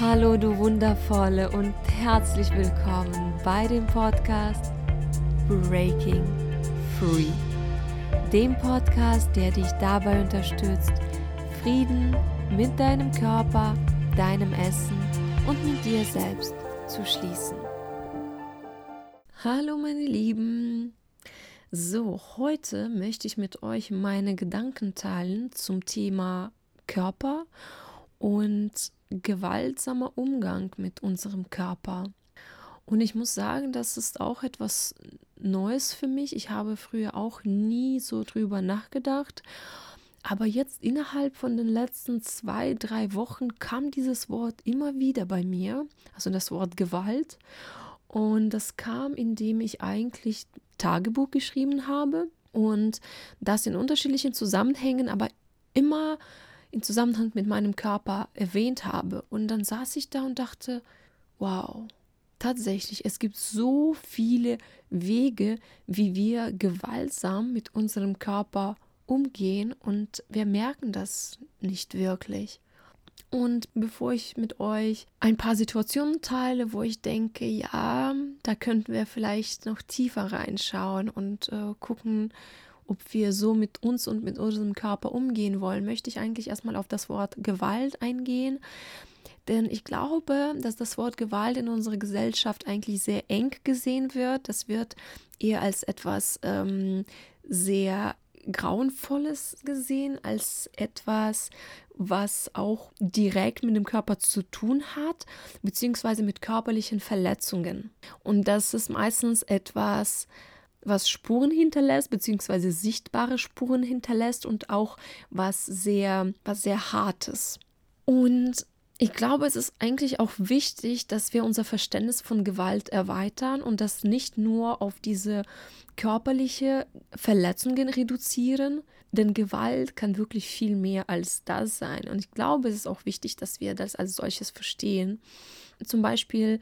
Hallo du wundervolle und herzlich willkommen bei dem Podcast Breaking Free. Dem Podcast, der dich dabei unterstützt, Frieden mit deinem Körper, deinem Essen und mit dir selbst zu schließen. Hallo meine Lieben. So, heute möchte ich mit euch meine Gedanken teilen zum Thema Körper und gewaltsamer Umgang mit unserem Körper. Und ich muss sagen, das ist auch etwas Neues für mich. Ich habe früher auch nie so drüber nachgedacht. Aber jetzt innerhalb von den letzten zwei, drei Wochen kam dieses Wort immer wieder bei mir, also das Wort Gewalt. Und das kam, indem ich eigentlich Tagebuch geschrieben habe und das in unterschiedlichen Zusammenhängen, aber immer in Zusammenhang mit meinem Körper erwähnt habe. Und dann saß ich da und dachte, wow, tatsächlich, es gibt so viele Wege, wie wir gewaltsam mit unserem Körper umgehen und wir merken das nicht wirklich. Und bevor ich mit euch ein paar Situationen teile, wo ich denke, ja, da könnten wir vielleicht noch tiefer reinschauen und äh, gucken, ob wir so mit uns und mit unserem Körper umgehen wollen, möchte ich eigentlich erstmal auf das Wort Gewalt eingehen. Denn ich glaube, dass das Wort Gewalt in unserer Gesellschaft eigentlich sehr eng gesehen wird. Das wird eher als etwas ähm, sehr Grauenvolles gesehen, als etwas, was auch direkt mit dem Körper zu tun hat, beziehungsweise mit körperlichen Verletzungen. Und das ist meistens etwas, was Spuren hinterlässt, beziehungsweise sichtbare Spuren hinterlässt und auch was sehr, was sehr Hartes. Und ich glaube, es ist eigentlich auch wichtig, dass wir unser Verständnis von Gewalt erweitern und das nicht nur auf diese körperliche Verletzungen reduzieren, denn Gewalt kann wirklich viel mehr als das sein. Und ich glaube, es ist auch wichtig, dass wir das als solches verstehen. Zum Beispiel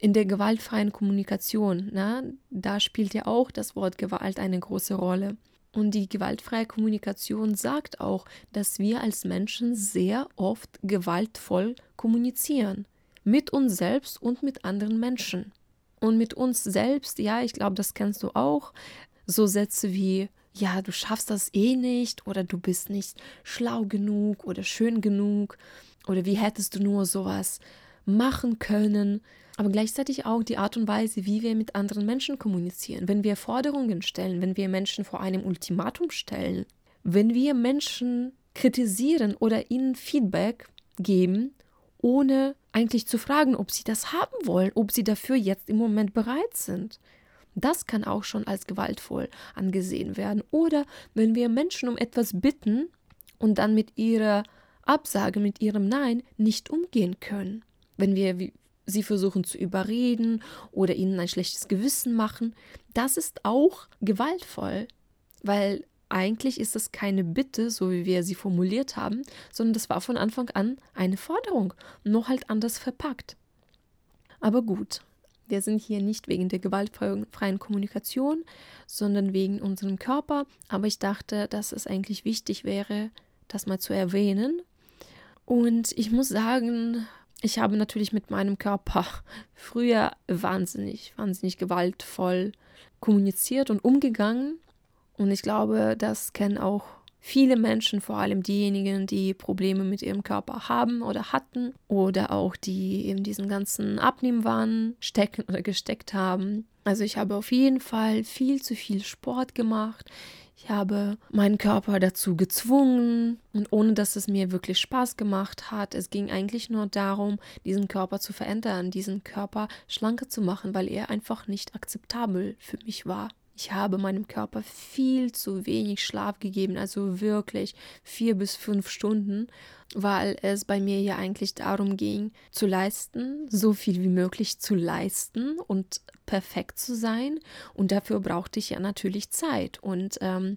in der gewaltfreien Kommunikation, na, da spielt ja auch das Wort Gewalt eine große Rolle. Und die gewaltfreie Kommunikation sagt auch, dass wir als Menschen sehr oft gewaltvoll kommunizieren. Mit uns selbst und mit anderen Menschen. Und mit uns selbst, ja, ich glaube, das kennst du auch. So Sätze wie, ja, du schaffst das eh nicht oder du bist nicht schlau genug oder schön genug oder wie hättest du nur sowas machen können aber gleichzeitig auch die Art und Weise, wie wir mit anderen Menschen kommunizieren, wenn wir Forderungen stellen, wenn wir Menschen vor einem Ultimatum stellen, wenn wir Menschen kritisieren oder ihnen Feedback geben, ohne eigentlich zu fragen, ob sie das haben wollen, ob sie dafür jetzt im Moment bereit sind. Das kann auch schon als gewaltvoll angesehen werden. Oder wenn wir Menschen um etwas bitten und dann mit ihrer Absage, mit ihrem Nein nicht umgehen können. Wenn wir sie versuchen zu überreden oder ihnen ein schlechtes Gewissen machen, das ist auch gewaltvoll, weil eigentlich ist das keine Bitte, so wie wir sie formuliert haben, sondern das war von Anfang an eine Forderung, nur halt anders verpackt. Aber gut, wir sind hier nicht wegen der gewaltfreien Kommunikation, sondern wegen unserem Körper. Aber ich dachte, dass es eigentlich wichtig wäre, das mal zu erwähnen. Und ich muss sagen, ich habe natürlich mit meinem Körper früher wahnsinnig, wahnsinnig gewaltvoll kommuniziert und umgegangen. Und ich glaube, das kennen auch viele Menschen, vor allem diejenigen, die Probleme mit ihrem Körper haben oder hatten oder auch die in diesen ganzen Abnehmwahn stecken oder gesteckt haben. Also ich habe auf jeden Fall viel zu viel Sport gemacht. Ich habe meinen Körper dazu gezwungen und ohne dass es mir wirklich Spaß gemacht hat. Es ging eigentlich nur darum, diesen Körper zu verändern, diesen Körper schlanker zu machen, weil er einfach nicht akzeptabel für mich war. Ich habe meinem Körper viel zu wenig Schlaf gegeben, also wirklich vier bis fünf Stunden, weil es bei mir ja eigentlich darum ging, zu leisten, so viel wie möglich zu leisten und perfekt zu sein. Und dafür brauchte ich ja natürlich Zeit. Und ähm,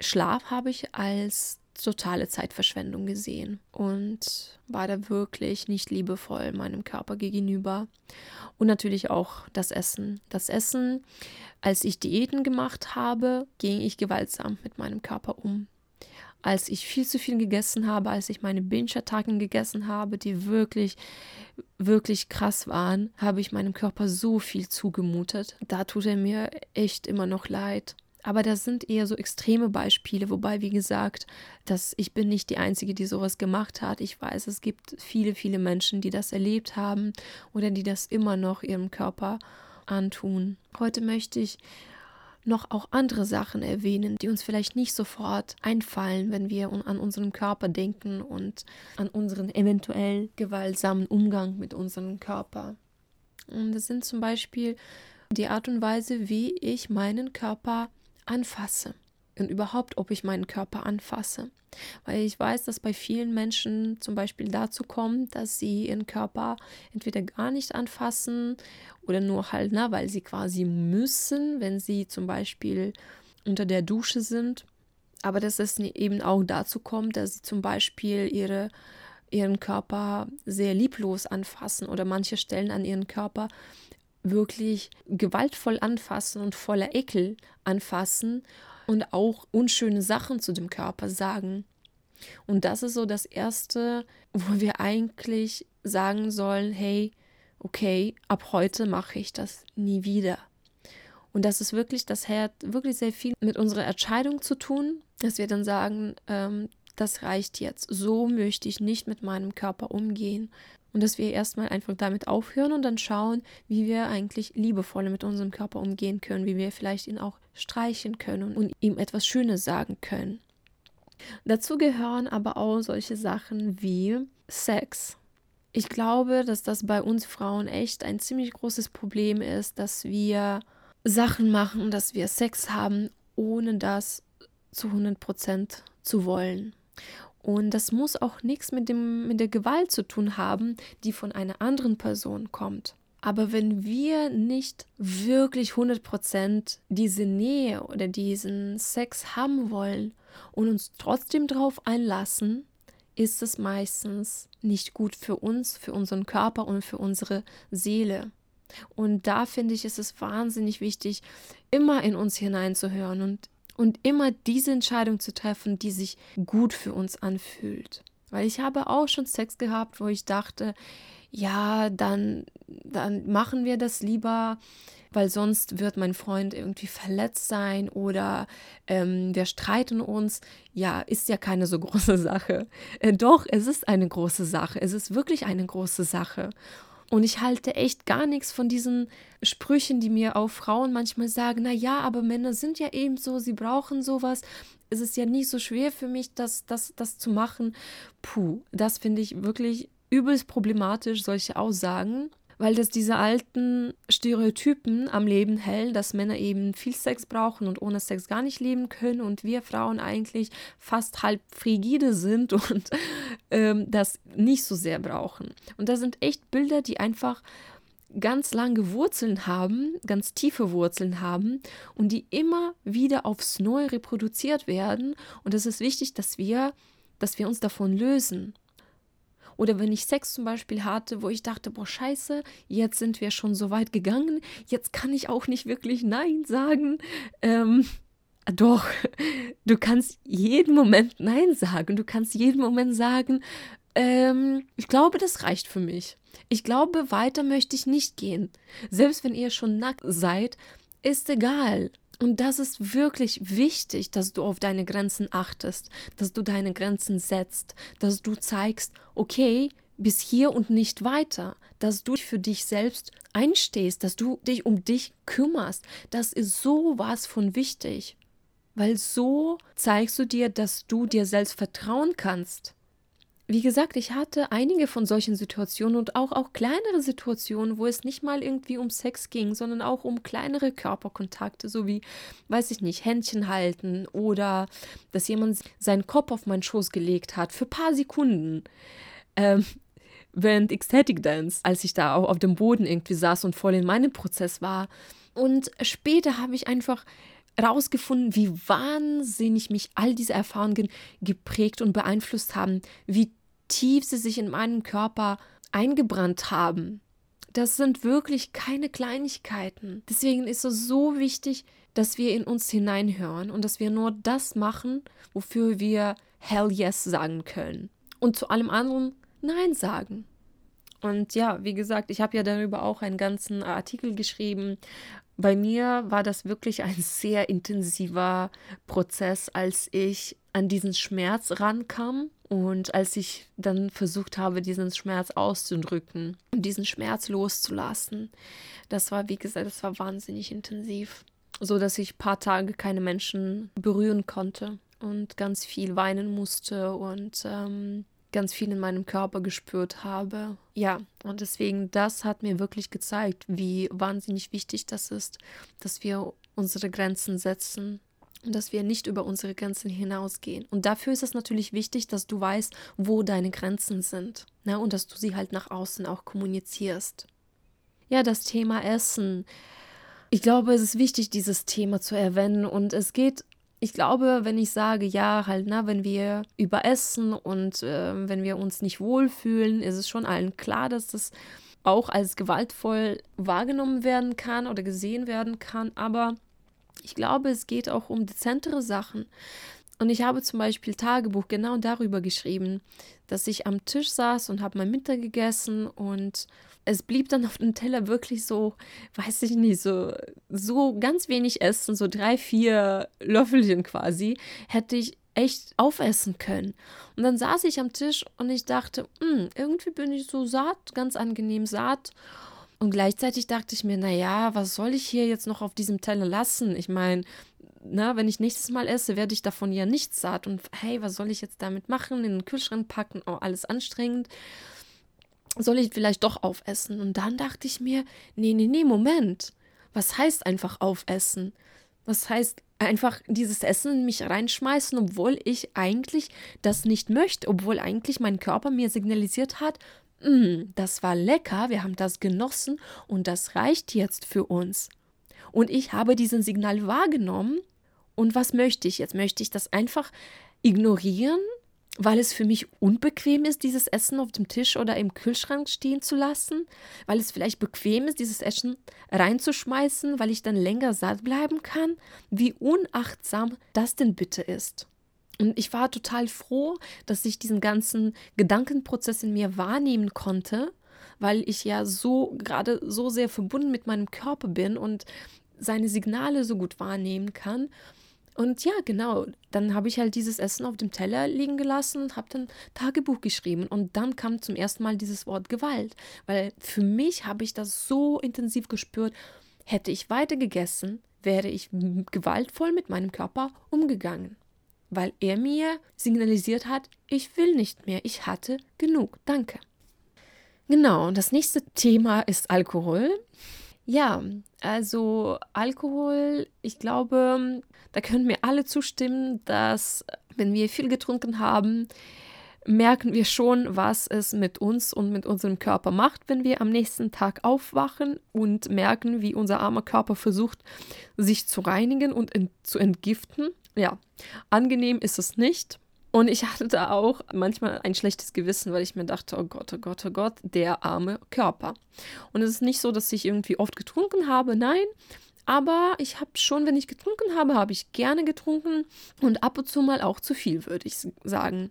Schlaf habe ich als totale Zeitverschwendung gesehen und war da wirklich nicht liebevoll meinem Körper gegenüber. Und natürlich auch das Essen. Das Essen als ich Diäten gemacht habe, ging ich gewaltsam mit meinem Körper um. Als ich viel zu viel gegessen habe, als ich meine Binge-Attacken gegessen habe, die wirklich wirklich krass waren, habe ich meinem Körper so viel zugemutet. Da tut er mir echt immer noch leid. Aber das sind eher so extreme Beispiele, wobei, wie gesagt, dass ich bin nicht die Einzige, die sowas gemacht hat. Ich weiß, es gibt viele, viele Menschen, die das erlebt haben oder die das immer noch ihrem Körper antun. Heute möchte ich noch auch andere Sachen erwähnen, die uns vielleicht nicht sofort einfallen, wenn wir an unseren Körper denken und an unseren eventuell gewaltsamen Umgang mit unserem Körper. Und das sind zum Beispiel die Art und Weise, wie ich meinen Körper anfasse und überhaupt, ob ich meinen Körper anfasse. Weil ich weiß, dass bei vielen Menschen zum Beispiel dazu kommt, dass sie ihren Körper entweder gar nicht anfassen oder nur halt, na, weil sie quasi müssen, wenn sie zum Beispiel unter der Dusche sind. Aber dass es eben auch dazu kommt, dass sie zum Beispiel ihre, ihren Körper sehr lieblos anfassen oder manche Stellen an ihren Körper wirklich gewaltvoll anfassen und voller Ekel anfassen und auch unschöne Sachen zu dem Körper sagen. Und das ist so das Erste, wo wir eigentlich sagen sollen, hey, okay, ab heute mache ich das nie wieder. Und das ist wirklich, das hat wirklich sehr viel mit unserer Entscheidung zu tun, dass wir dann sagen, ähm, das reicht jetzt. So möchte ich nicht mit meinem Körper umgehen. Und dass wir erstmal einfach damit aufhören und dann schauen, wie wir eigentlich liebevoller mit unserem Körper umgehen können, wie wir vielleicht ihn auch streichen können und ihm etwas Schönes sagen können. Dazu gehören aber auch solche Sachen wie Sex. Ich glaube, dass das bei uns Frauen echt ein ziemlich großes Problem ist, dass wir Sachen machen, dass wir Sex haben, ohne das zu 100% zu wollen. Und das muss auch nichts mit, dem, mit der Gewalt zu tun haben, die von einer anderen Person kommt. Aber wenn wir nicht wirklich 100% diese Nähe oder diesen Sex haben wollen und uns trotzdem darauf einlassen, ist es meistens nicht gut für uns, für unseren Körper und für unsere Seele. Und da finde ich, ist es wahnsinnig wichtig, immer in uns hineinzuhören und und immer diese Entscheidung zu treffen, die sich gut für uns anfühlt. Weil ich habe auch schon Sex gehabt, wo ich dachte, ja, dann, dann machen wir das lieber, weil sonst wird mein Freund irgendwie verletzt sein oder ähm, wir streiten uns. Ja, ist ja keine so große Sache. Äh, doch, es ist eine große Sache. Es ist wirklich eine große Sache. Und ich halte echt gar nichts von diesen Sprüchen, die mir auch Frauen manchmal sagen, na ja, aber Männer sind ja eben so, sie brauchen sowas. Es ist ja nicht so schwer für mich, das, das, das zu machen. Puh, das finde ich wirklich übelst problematisch, solche Aussagen weil das diese alten Stereotypen am Leben hält, dass Männer eben viel Sex brauchen und ohne Sex gar nicht leben können und wir Frauen eigentlich fast halb frigide sind und ähm, das nicht so sehr brauchen. Und das sind echt Bilder, die einfach ganz lange Wurzeln haben, ganz tiefe Wurzeln haben und die immer wieder aufs Neue reproduziert werden. Und es ist wichtig, dass wir, dass wir uns davon lösen. Oder wenn ich Sex zum Beispiel hatte, wo ich dachte, boah, scheiße, jetzt sind wir schon so weit gegangen, jetzt kann ich auch nicht wirklich Nein sagen. Ähm, doch, du kannst jeden Moment Nein sagen. Du kannst jeden Moment sagen, ähm, ich glaube, das reicht für mich. Ich glaube, weiter möchte ich nicht gehen. Selbst wenn ihr schon nackt seid, ist egal. Und das ist wirklich wichtig, dass du auf deine Grenzen achtest, dass du deine Grenzen setzt, dass du zeigst, okay, bis hier und nicht weiter, dass du für dich selbst einstehst, dass du dich um dich kümmerst. Das ist so was von wichtig, weil so zeigst du dir, dass du dir selbst vertrauen kannst. Wie gesagt, ich hatte einige von solchen Situationen und auch, auch kleinere Situationen, wo es nicht mal irgendwie um Sex ging, sondern auch um kleinere Körperkontakte, so wie, weiß ich nicht, Händchen halten oder dass jemand seinen Kopf auf meinen Schoß gelegt hat für ein paar Sekunden. Ähm, während Ecstatic Dance, als ich da auch auf dem Boden irgendwie saß und voll in meinem Prozess war. Und später habe ich einfach rausgefunden, wie wahnsinnig mich all diese Erfahrungen geprägt und beeinflusst haben, wie tief sie sich in meinen Körper eingebrannt haben. Das sind wirklich keine Kleinigkeiten. Deswegen ist es so wichtig, dass wir in uns hineinhören und dass wir nur das machen, wofür wir Hell yes sagen können. Und zu allem anderen Nein sagen. Und ja, wie gesagt, ich habe ja darüber auch einen ganzen Artikel geschrieben. Bei mir war das wirklich ein sehr intensiver Prozess, als ich an diesen Schmerz rankam und als ich dann versucht habe, diesen Schmerz auszudrücken und diesen Schmerz loszulassen. Das war, wie gesagt, das war wahnsinnig intensiv, so dass ich ein paar Tage keine Menschen berühren konnte und ganz viel weinen musste und ähm, ganz viel in meinem Körper gespürt habe. Ja, und deswegen, das hat mir wirklich gezeigt, wie wahnsinnig wichtig das ist, dass wir unsere Grenzen setzen und dass wir nicht über unsere Grenzen hinausgehen. Und dafür ist es natürlich wichtig, dass du weißt, wo deine Grenzen sind ne? und dass du sie halt nach außen auch kommunizierst. Ja, das Thema Essen. Ich glaube, es ist wichtig, dieses Thema zu erwähnen und es geht ich glaube, wenn ich sage, ja, halt, na, wenn wir überessen und äh, wenn wir uns nicht wohlfühlen, ist es schon allen klar, dass das auch als gewaltvoll wahrgenommen werden kann oder gesehen werden kann. Aber ich glaube, es geht auch um dezentere Sachen. Und ich habe zum Beispiel Tagebuch genau darüber geschrieben, dass ich am Tisch saß und habe mein Mittag gegessen und es blieb dann auf dem Teller wirklich so, weiß ich nicht, so, so ganz wenig Essen, so drei, vier Löffelchen quasi, hätte ich echt aufessen können. Und dann saß ich am Tisch und ich dachte, hm, irgendwie bin ich so satt, ganz angenehm satt. Und gleichzeitig dachte ich mir, naja, was soll ich hier jetzt noch auf diesem Teller lassen? Ich meine, na, wenn ich nächstes Mal esse, werde ich davon ja nicht satt. Und hey, was soll ich jetzt damit machen? In den Kühlschrank packen, oh, alles anstrengend soll ich vielleicht doch aufessen? Und dann dachte ich mir, nee, nee, nee, Moment. Was heißt einfach aufessen? Was heißt einfach dieses Essen in mich reinschmeißen, obwohl ich eigentlich das nicht möchte, obwohl eigentlich mein Körper mir signalisiert hat, mm, das war lecker, wir haben das genossen und das reicht jetzt für uns. Und ich habe diesen Signal wahrgenommen und was möchte ich jetzt? Möchte ich das einfach ignorieren weil es für mich unbequem ist, dieses Essen auf dem Tisch oder im Kühlschrank stehen zu lassen, weil es vielleicht bequem ist, dieses Essen reinzuschmeißen, weil ich dann länger satt bleiben kann, wie unachtsam das denn bitte ist. Und ich war total froh, dass ich diesen ganzen Gedankenprozess in mir wahrnehmen konnte, weil ich ja so gerade so sehr verbunden mit meinem Körper bin und seine Signale so gut wahrnehmen kann und ja, genau, dann habe ich halt dieses Essen auf dem Teller liegen gelassen und habe dann Tagebuch geschrieben. Und dann kam zum ersten Mal dieses Wort Gewalt, weil für mich habe ich das so intensiv gespürt. Hätte ich weiter gegessen, wäre ich gewaltvoll mit meinem Körper umgegangen, weil er mir signalisiert hat, ich will nicht mehr, ich hatte genug, danke. Genau, und das nächste Thema ist Alkohol. Ja, also Alkohol, ich glaube, da können mir alle zustimmen, dass wenn wir viel getrunken haben, merken wir schon, was es mit uns und mit unserem Körper macht, wenn wir am nächsten Tag aufwachen und merken, wie unser armer Körper versucht, sich zu reinigen und ent zu entgiften. Ja, angenehm ist es nicht. Und ich hatte da auch manchmal ein schlechtes Gewissen, weil ich mir dachte, oh Gott, oh Gott, oh Gott, der arme Körper. Und es ist nicht so, dass ich irgendwie oft getrunken habe, nein. Aber ich habe schon, wenn ich getrunken habe, habe ich gerne getrunken und ab und zu mal auch zu viel, würde ich sagen.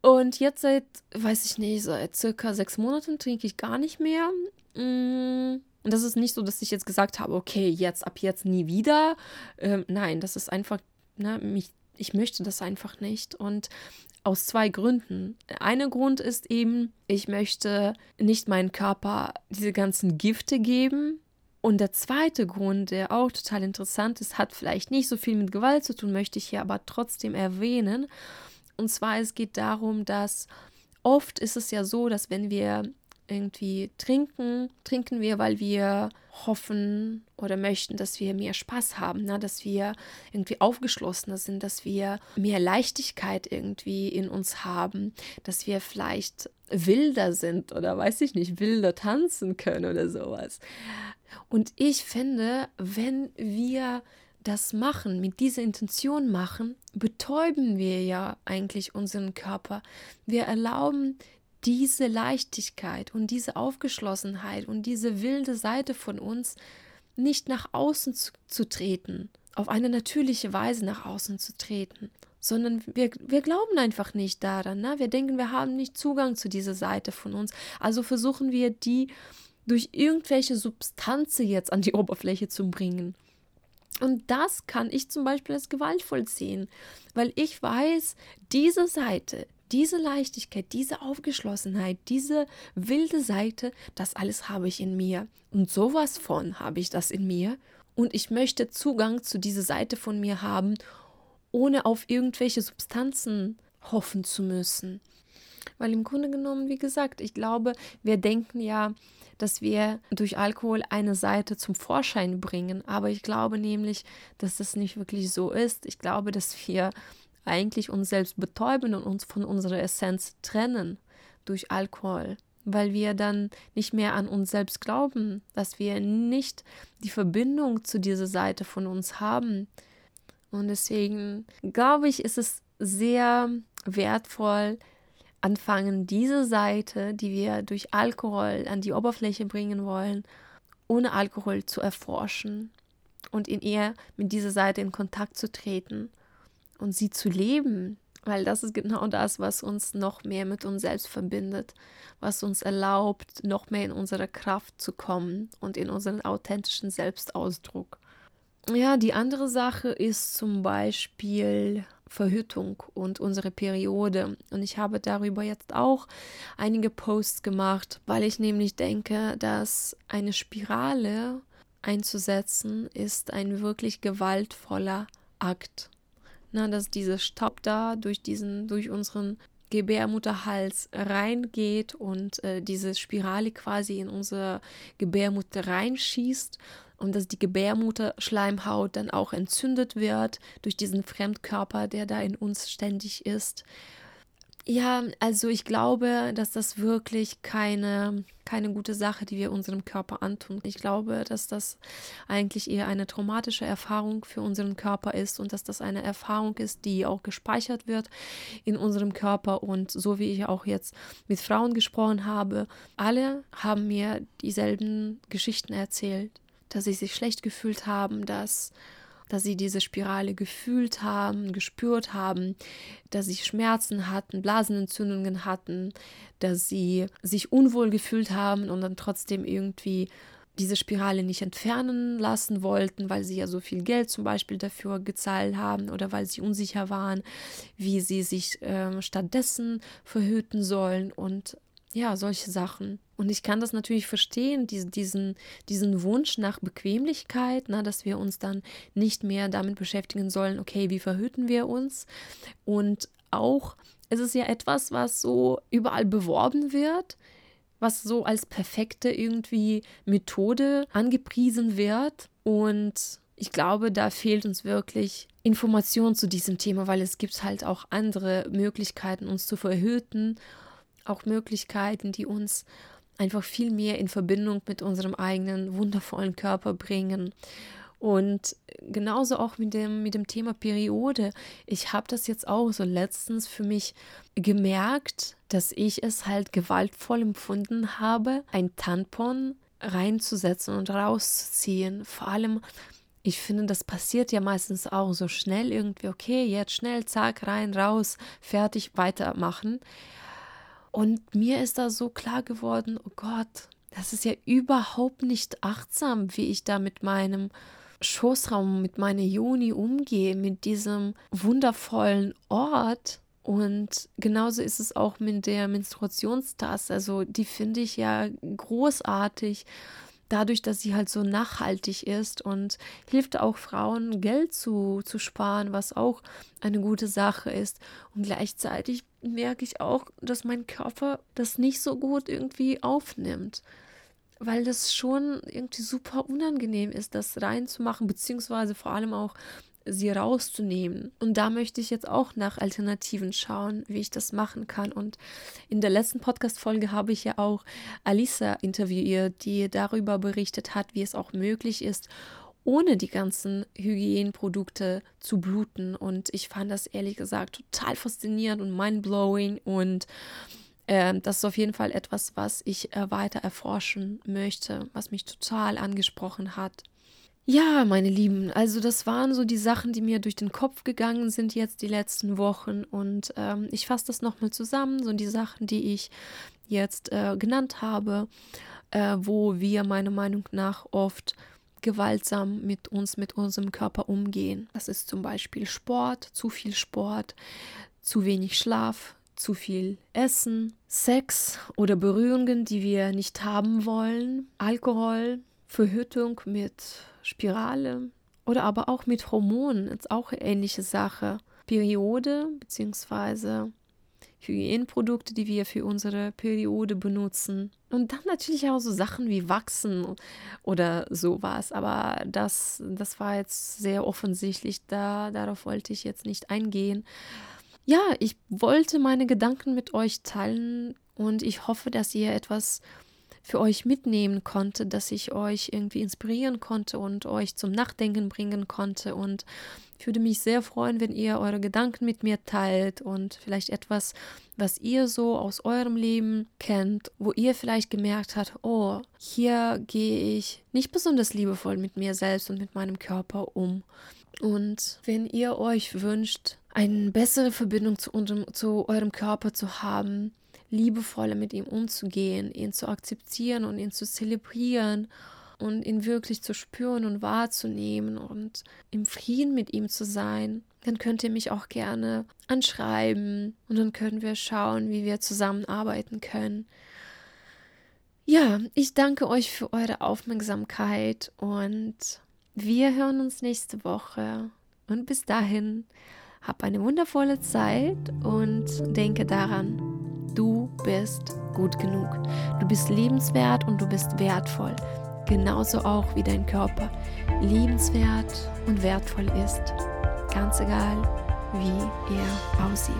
Und jetzt seit, weiß ich nicht, seit circa sechs Monaten trinke ich gar nicht mehr. Mm, und das ist nicht so, dass ich jetzt gesagt habe, okay, jetzt ab jetzt nie wieder. Ähm, nein, das ist einfach, ne, mich ich möchte das einfach nicht. Und aus zwei Gründen. Einer Grund ist eben, ich möchte nicht meinen Körper diese ganzen Gifte geben. Und der zweite Grund, der auch total interessant ist, hat vielleicht nicht so viel mit Gewalt zu tun, möchte ich hier aber trotzdem erwähnen. Und zwar, es geht darum, dass oft ist es ja so, dass wenn wir irgendwie trinken, trinken wir, weil wir hoffen oder möchten, dass wir mehr Spaß haben, ne? dass wir irgendwie aufgeschlossener sind, dass wir mehr Leichtigkeit irgendwie in uns haben, dass wir vielleicht wilder sind oder weiß ich nicht, wilder tanzen können oder sowas. Und ich finde, wenn wir das machen, mit dieser Intention machen, betäuben wir ja eigentlich unseren Körper. Wir erlauben diese Leichtigkeit und diese Aufgeschlossenheit und diese wilde Seite von uns nicht nach außen zu, zu treten, auf eine natürliche Weise nach außen zu treten, sondern wir, wir glauben einfach nicht daran. Ne? Wir denken, wir haben nicht Zugang zu dieser Seite von uns. Also versuchen wir, die durch irgendwelche Substanzen jetzt an die Oberfläche zu bringen. Und das kann ich zum Beispiel als gewaltvoll sehen, weil ich weiß, diese Seite, diese Leichtigkeit, diese Aufgeschlossenheit, diese wilde Seite, das alles habe ich in mir. Und sowas von habe ich das in mir. Und ich möchte Zugang zu dieser Seite von mir haben, ohne auf irgendwelche Substanzen hoffen zu müssen. Weil im Grunde genommen, wie gesagt, ich glaube, wir denken ja, dass wir durch Alkohol eine Seite zum Vorschein bringen. Aber ich glaube nämlich, dass das nicht wirklich so ist. Ich glaube, dass wir eigentlich uns selbst betäuben und uns von unserer Essenz trennen durch Alkohol, weil wir dann nicht mehr an uns selbst glauben, dass wir nicht die Verbindung zu dieser Seite von uns haben. Und deswegen glaube ich, ist es sehr wertvoll, anfangen, diese Seite, die wir durch Alkohol an die Oberfläche bringen wollen, ohne Alkohol zu erforschen und in ihr mit dieser Seite in Kontakt zu treten und sie zu leben, weil das ist genau das, was uns noch mehr mit uns selbst verbindet, was uns erlaubt, noch mehr in unsere Kraft zu kommen und in unseren authentischen Selbstausdruck. Ja, die andere Sache ist zum Beispiel Verhütung und unsere Periode. Und ich habe darüber jetzt auch einige Posts gemacht, weil ich nämlich denke, dass eine Spirale einzusetzen ist ein wirklich gewaltvoller Akt. Na, dass dieser Staub da durch diesen, durch unseren Gebärmutterhals reingeht und äh, diese Spirale quasi in unsere Gebärmutter reinschießt und dass die Gebärmutterschleimhaut dann auch entzündet wird durch diesen Fremdkörper, der da in uns ständig ist. Ja, also ich glaube, dass das wirklich keine, keine gute Sache, die wir unserem Körper antun. Ich glaube, dass das eigentlich eher eine traumatische Erfahrung für unseren Körper ist und dass das eine Erfahrung ist, die auch gespeichert wird in unserem Körper. Und so wie ich auch jetzt mit Frauen gesprochen habe, alle haben mir dieselben Geschichten erzählt dass sie sich schlecht gefühlt haben, dass, dass sie diese Spirale gefühlt haben, gespürt haben, dass sie Schmerzen hatten, Blasenentzündungen hatten, dass sie sich unwohl gefühlt haben und dann trotzdem irgendwie diese Spirale nicht entfernen lassen wollten, weil sie ja so viel Geld zum Beispiel dafür gezahlt haben oder weil sie unsicher waren, wie sie sich äh, stattdessen verhüten sollen. Und ja, solche Sachen. Und ich kann das natürlich verstehen, die, diesen, diesen Wunsch nach Bequemlichkeit, na, dass wir uns dann nicht mehr damit beschäftigen sollen, okay, wie verhüten wir uns? Und auch, es ist ja etwas, was so überall beworben wird, was so als perfekte irgendwie Methode angepriesen wird. Und ich glaube, da fehlt uns wirklich Information zu diesem Thema, weil es gibt halt auch andere Möglichkeiten, uns zu verhüten auch Möglichkeiten, die uns einfach viel mehr in Verbindung mit unserem eigenen wundervollen Körper bringen. Und genauso auch mit dem, mit dem Thema Periode. Ich habe das jetzt auch so letztens für mich gemerkt, dass ich es halt gewaltvoll empfunden habe, ein Tampon reinzusetzen und rauszuziehen. Vor allem, ich finde, das passiert ja meistens auch so schnell irgendwie, okay, jetzt schnell, zack, rein, raus, fertig, weitermachen. Und mir ist da so klar geworden, oh Gott, das ist ja überhaupt nicht achtsam, wie ich da mit meinem Schoßraum, mit meiner Juni umgehe, mit diesem wundervollen Ort. Und genauso ist es auch mit der Menstruationstasse. Also die finde ich ja großartig dadurch, dass sie halt so nachhaltig ist und hilft auch Frauen Geld zu, zu sparen, was auch eine gute Sache ist. Und gleichzeitig merke ich auch, dass mein Körper das nicht so gut irgendwie aufnimmt. Weil das schon irgendwie super unangenehm ist, das reinzumachen, beziehungsweise vor allem auch sie rauszunehmen. Und da möchte ich jetzt auch nach Alternativen schauen, wie ich das machen kann. Und in der letzten Podcast-Folge habe ich ja auch Alisa interviewt, die darüber berichtet hat, wie es auch möglich ist, ohne die ganzen Hygieneprodukte zu bluten. Und ich fand das ehrlich gesagt total faszinierend und mindblowing. Und äh, das ist auf jeden Fall etwas, was ich äh, weiter erforschen möchte, was mich total angesprochen hat. Ja, meine Lieben, also das waren so die Sachen, die mir durch den Kopf gegangen sind jetzt die letzten Wochen. Und ähm, ich fasse das nochmal zusammen, so die Sachen, die ich jetzt äh, genannt habe, äh, wo wir meiner Meinung nach oft gewaltsam mit uns, mit unserem Körper umgehen. Das ist zum Beispiel Sport, zu viel Sport, zu wenig Schlaf, zu viel Essen, Sex oder Berührungen, die wir nicht haben wollen, Alkohol, Verhütung mit Spirale oder aber auch mit Hormonen, ist auch eine ähnliche Sache. Periode bzw. Hygieneprodukte, die wir für unsere Periode benutzen. Und dann natürlich auch so Sachen wie Wachsen oder sowas. Aber das, das war jetzt sehr offensichtlich. Da, darauf wollte ich jetzt nicht eingehen. Ja, ich wollte meine Gedanken mit euch teilen und ich hoffe, dass ihr etwas für euch mitnehmen konnte, dass ich euch irgendwie inspirieren konnte und euch zum Nachdenken bringen konnte. Und ich würde mich sehr freuen, wenn ihr eure Gedanken mit mir teilt und vielleicht etwas, was ihr so aus eurem Leben kennt, wo ihr vielleicht gemerkt habt, oh, hier gehe ich nicht besonders liebevoll mit mir selbst und mit meinem Körper um. Und wenn ihr euch wünscht, eine bessere Verbindung zu, unserem, zu eurem Körper zu haben, liebevoller mit ihm umzugehen, ihn zu akzeptieren und ihn zu zelebrieren und ihn wirklich zu spüren und wahrzunehmen und im Frieden mit ihm zu sein, dann könnt ihr mich auch gerne anschreiben und dann können wir schauen, wie wir zusammenarbeiten können. Ja, ich danke euch für eure Aufmerksamkeit und wir hören uns nächste Woche. Und bis dahin, hab eine wundervolle Zeit und denke daran, Du bist gut genug. Du bist liebenswert und du bist wertvoll. Genauso auch wie dein Körper liebenswert und wertvoll ist. Ganz egal, wie er aussieht.